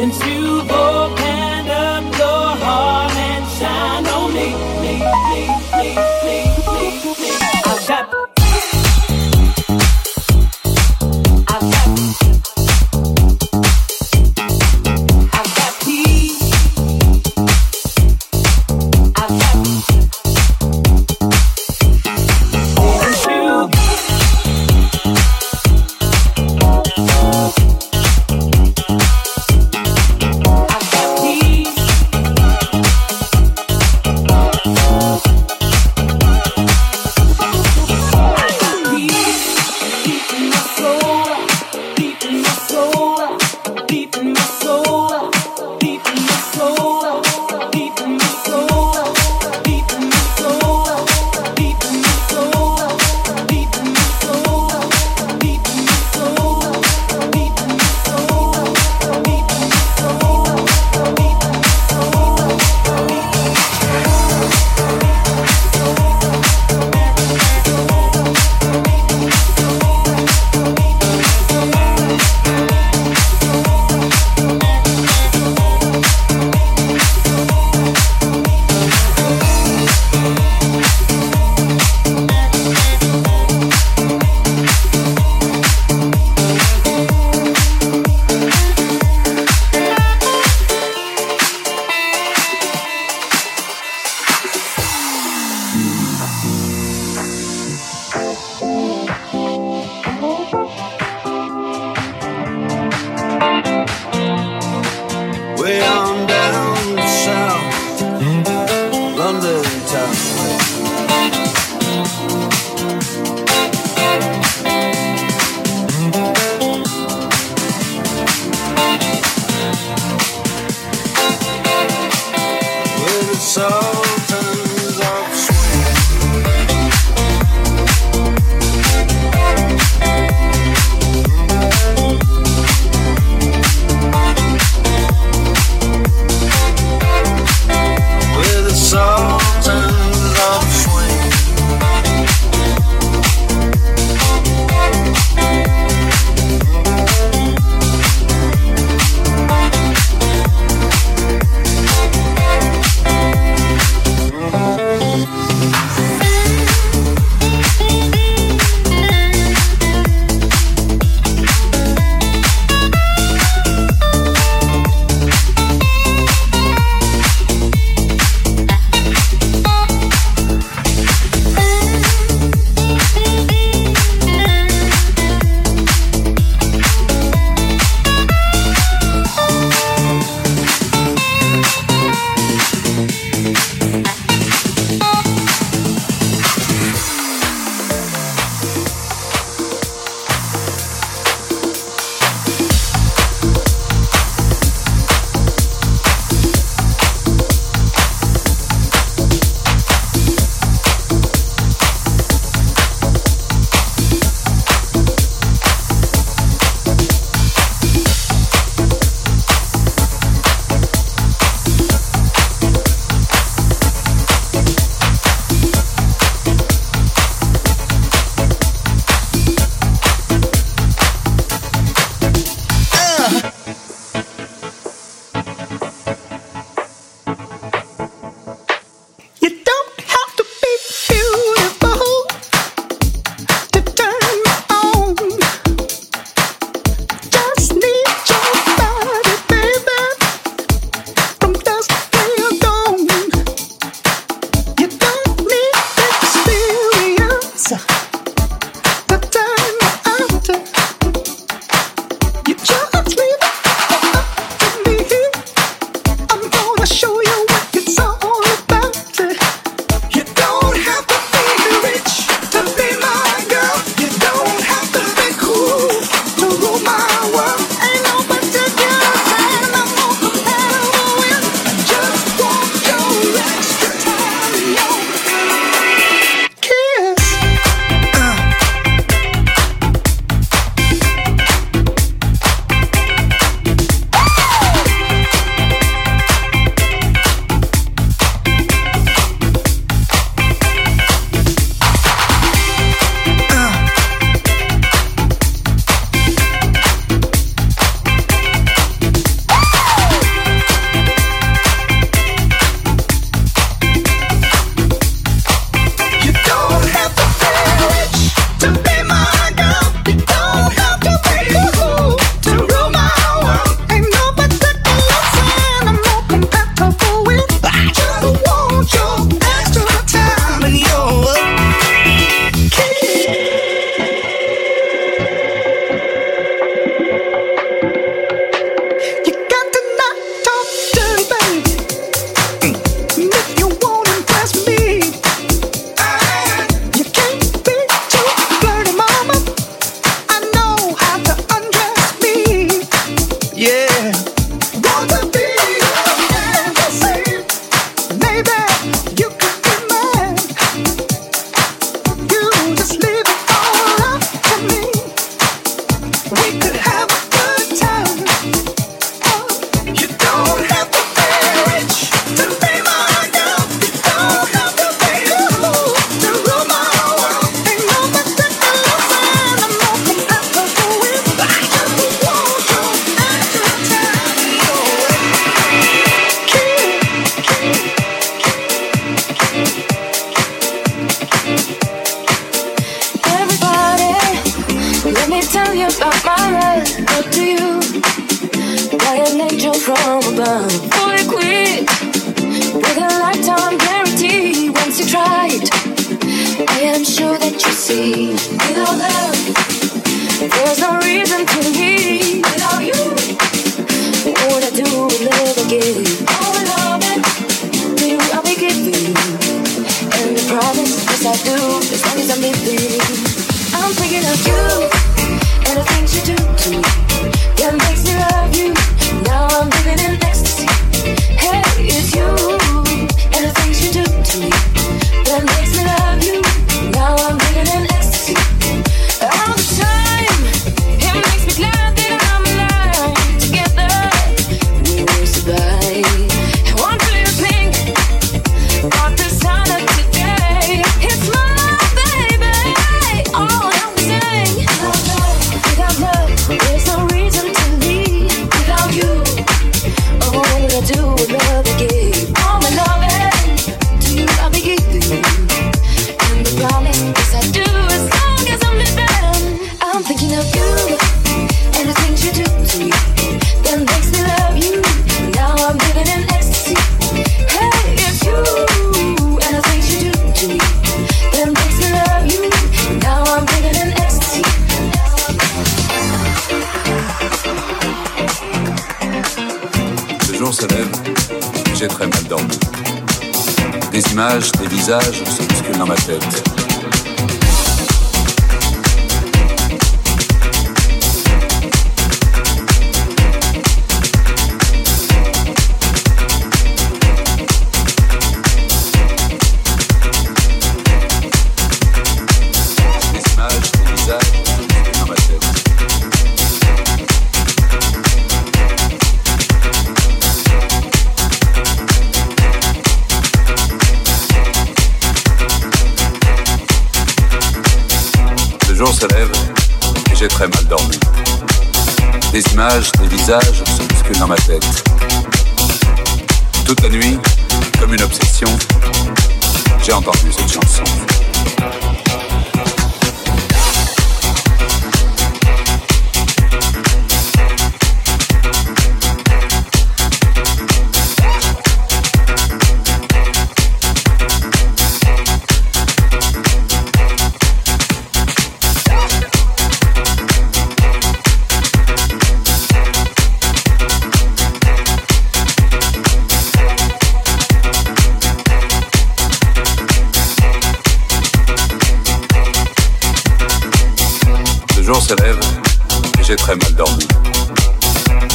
into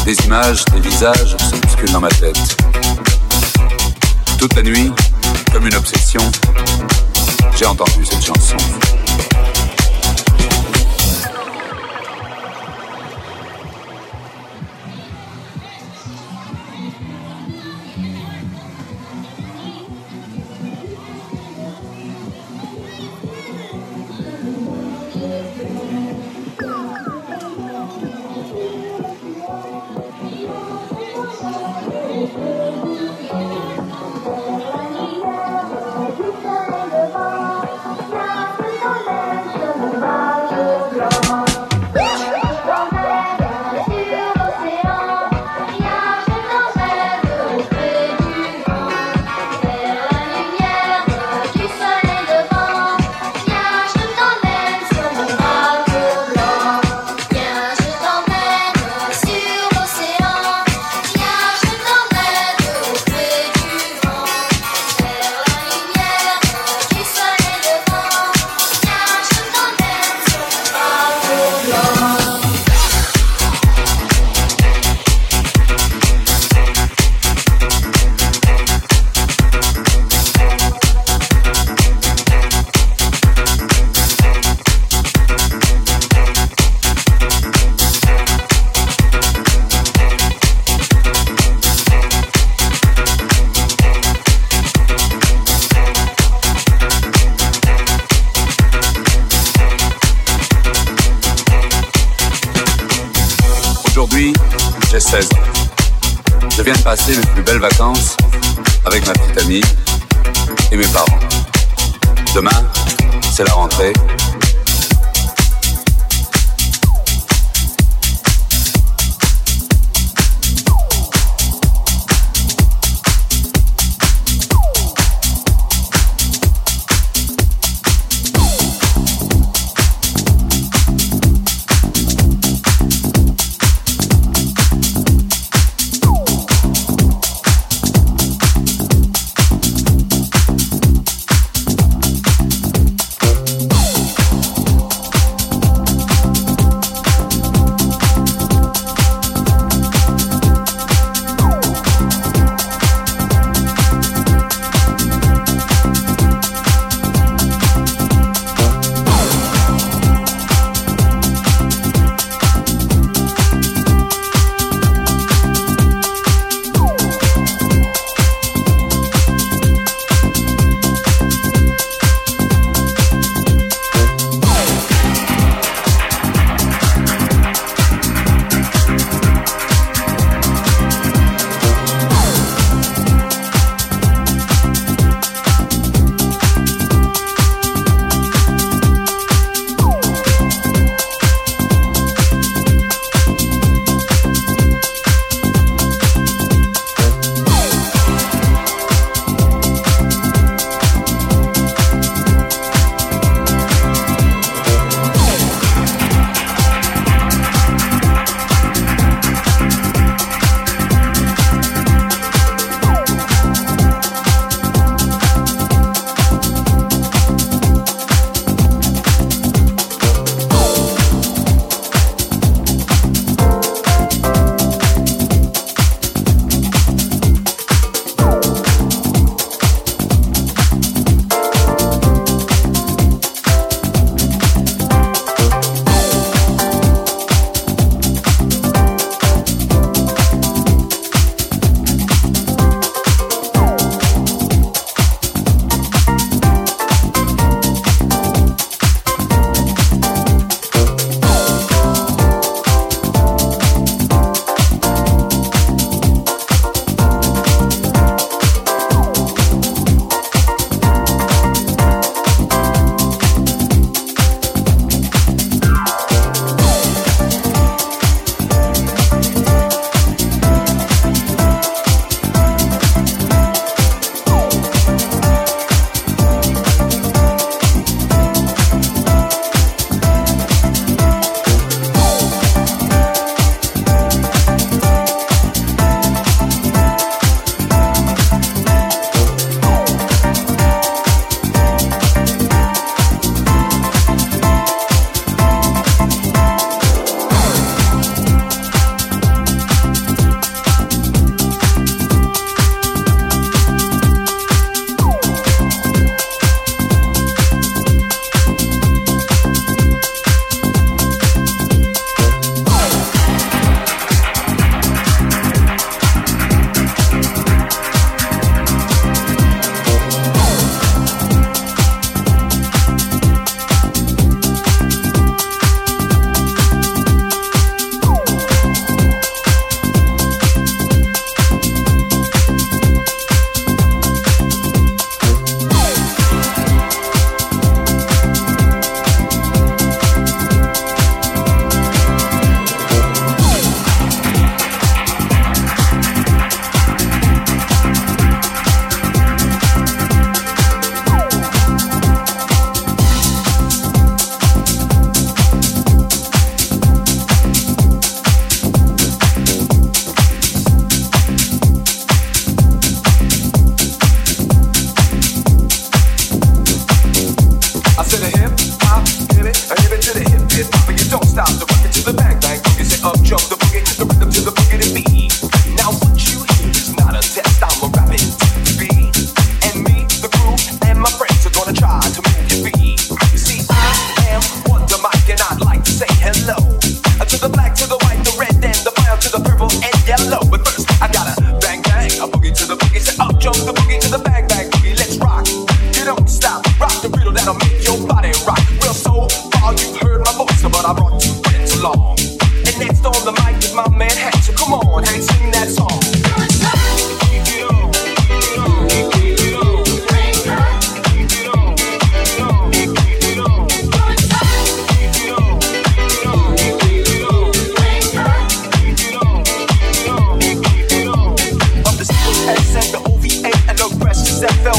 Des images, des visages se bousculent dans ma tête. Toute la nuit, comme une obsession, j'ai entendu cette chanson. Passer mes plus belles vacances avec ma petite amie et mes parents. Demain, c'est la rentrée.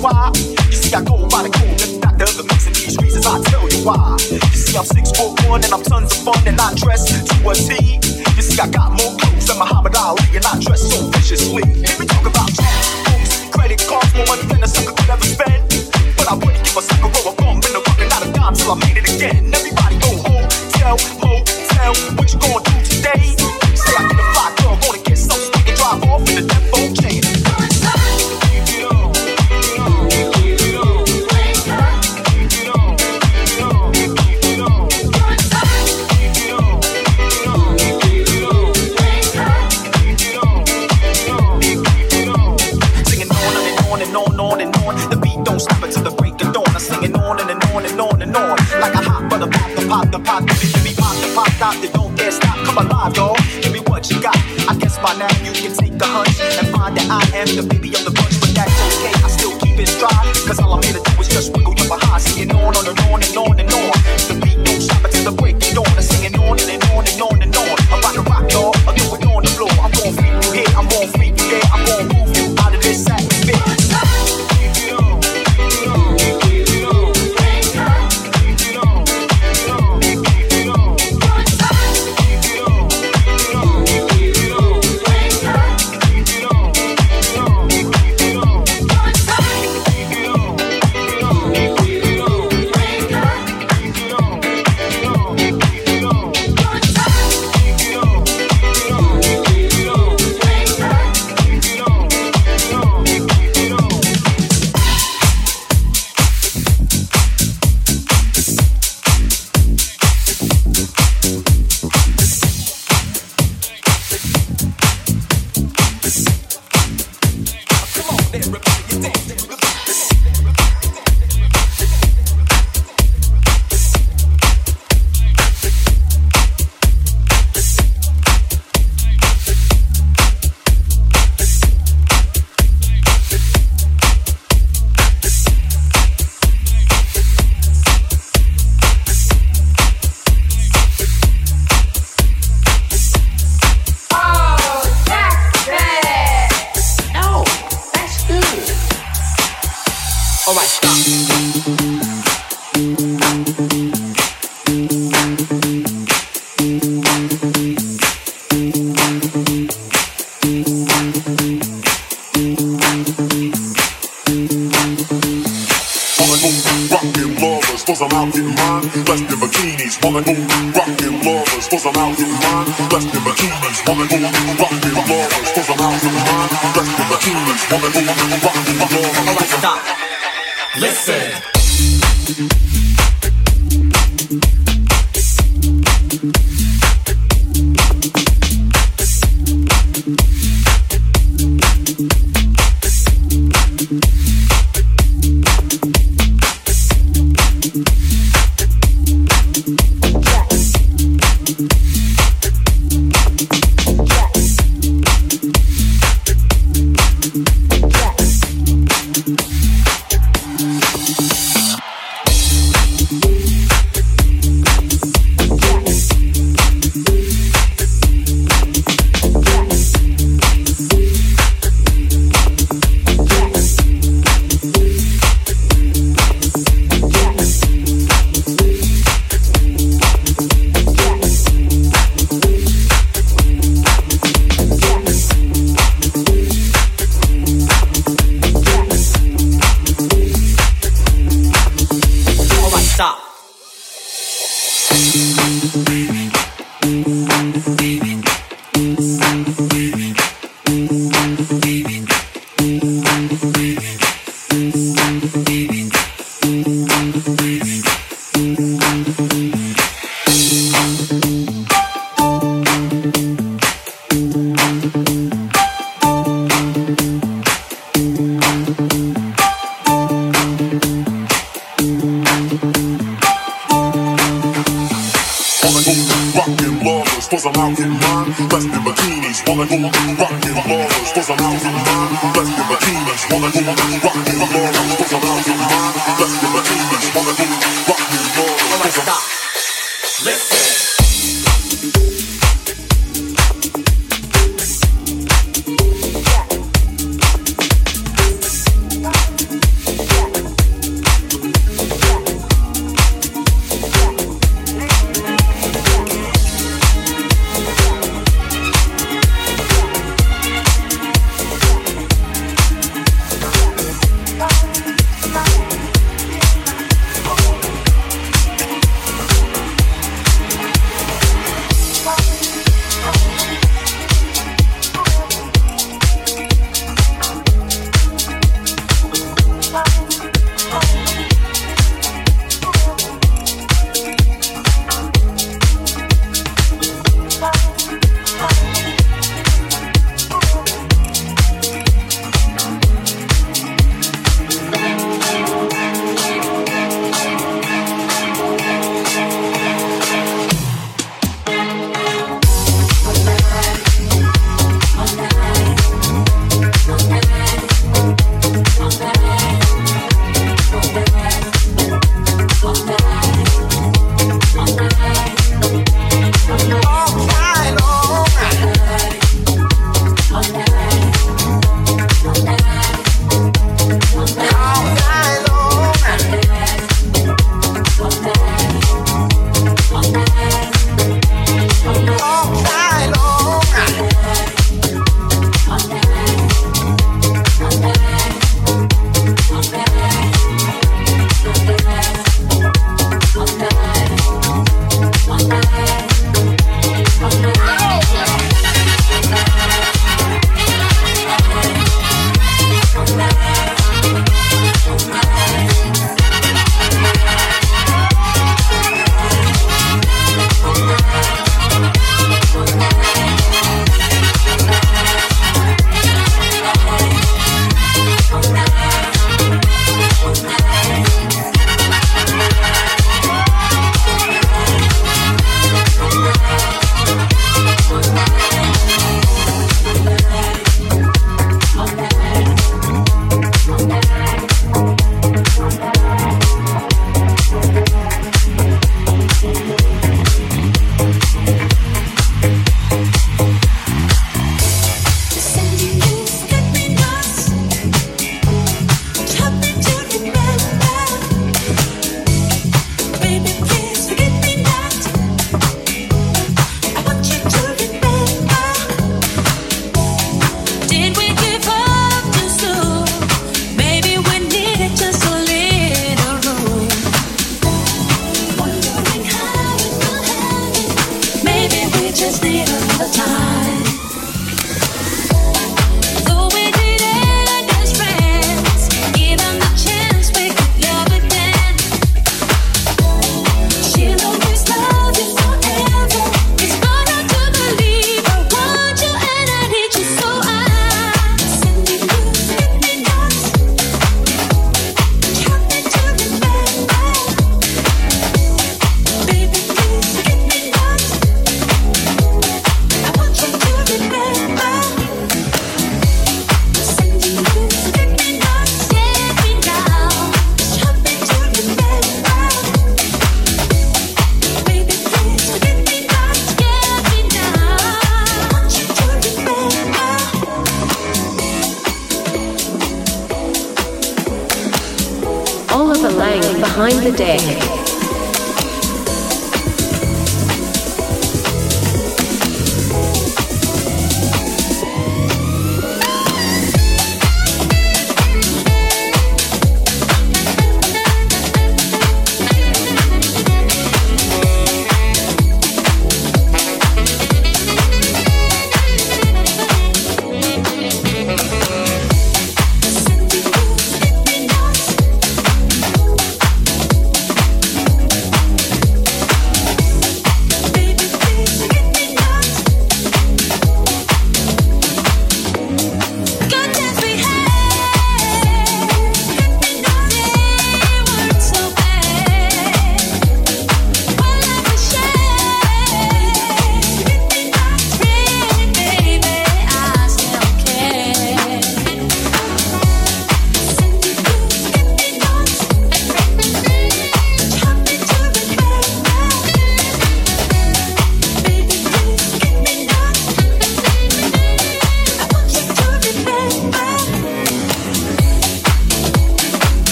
why. You see, I go by the code, the doctor, the mix, of these reasons I tell you why. You see, I'm 6'4'1 and I'm tons of fun and I dress Listen.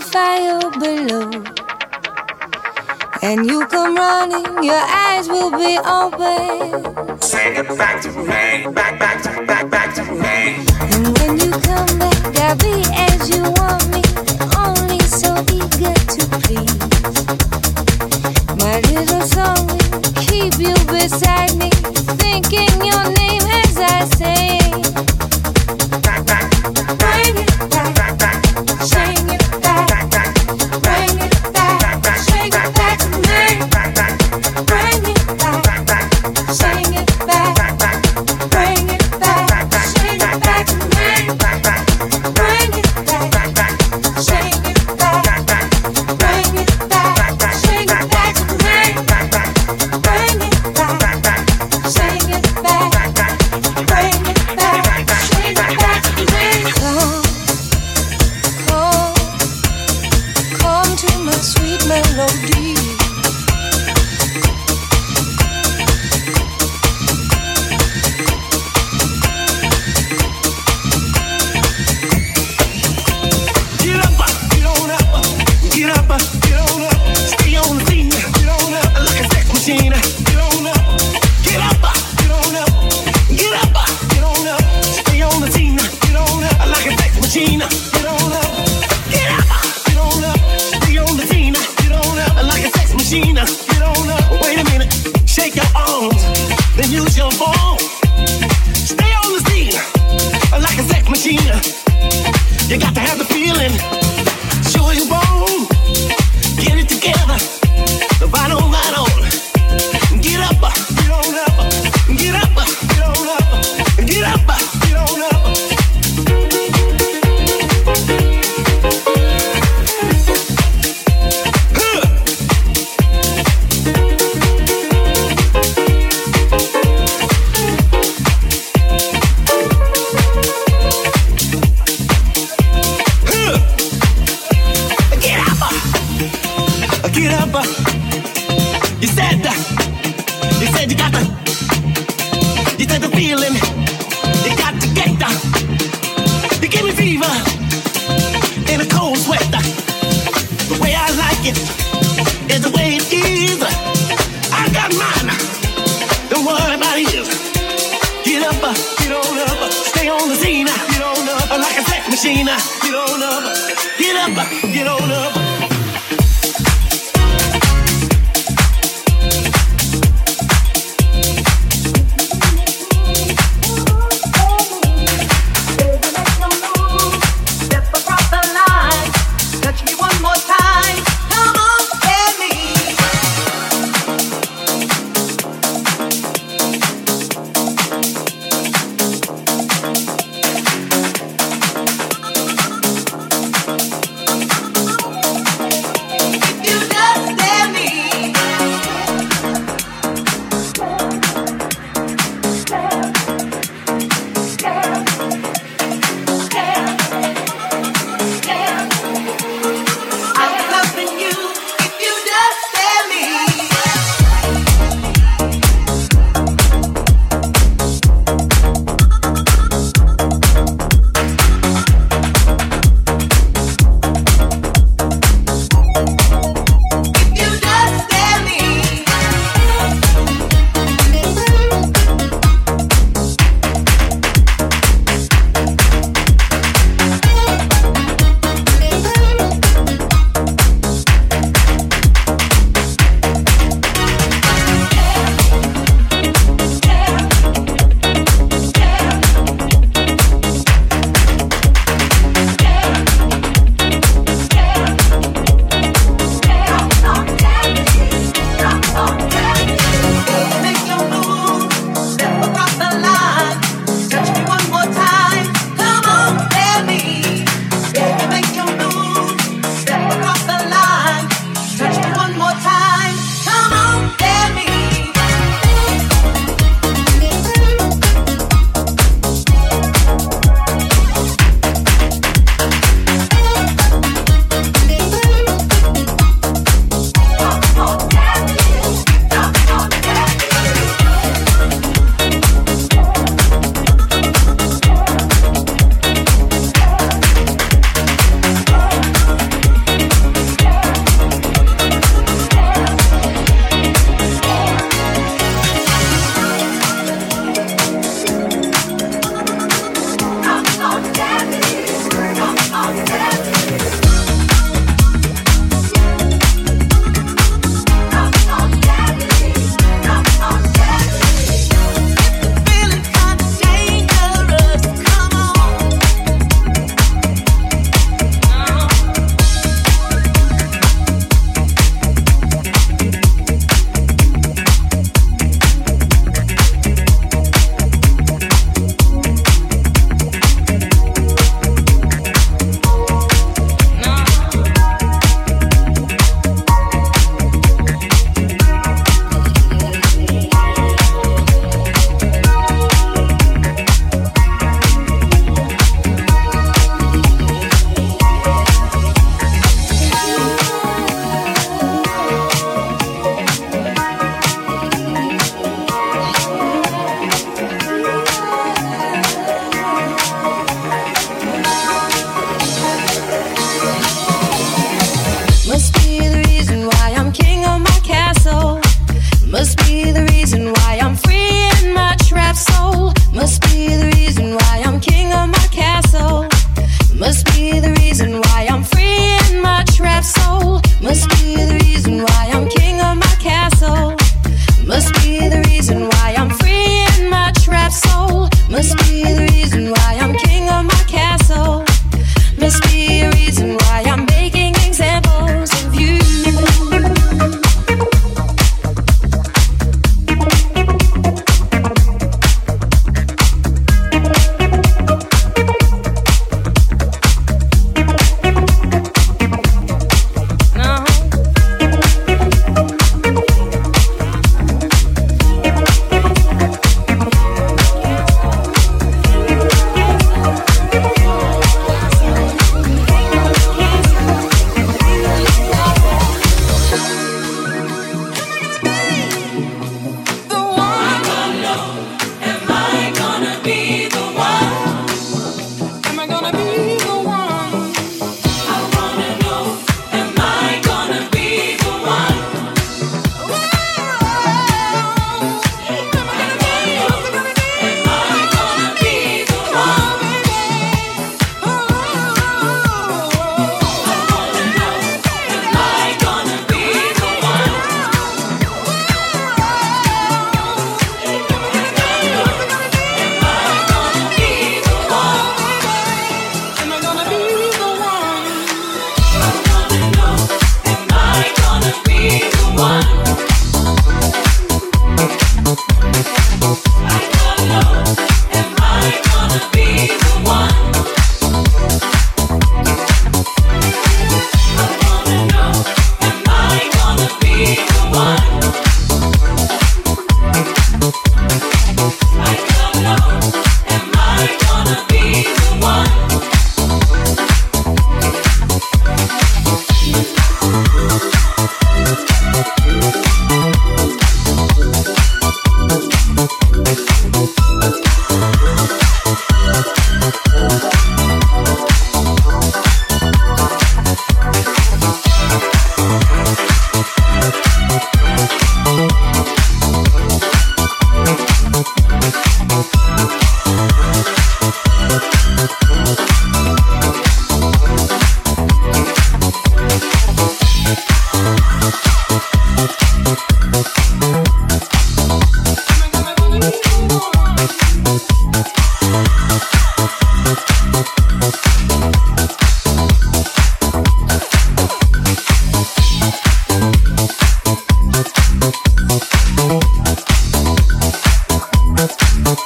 fire below. And you come running, your eyes will be open. Say it back to me, back, back, to, back, back to me. And when you come back, I'll be as you want me, only so eager to please. My little song will keep you beside me, thinking your name as I say.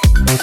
Thank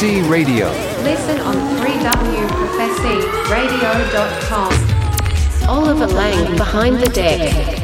Profecy Radio. Listen on 3wprofecyradio.com. Oliver Lang behind the deck.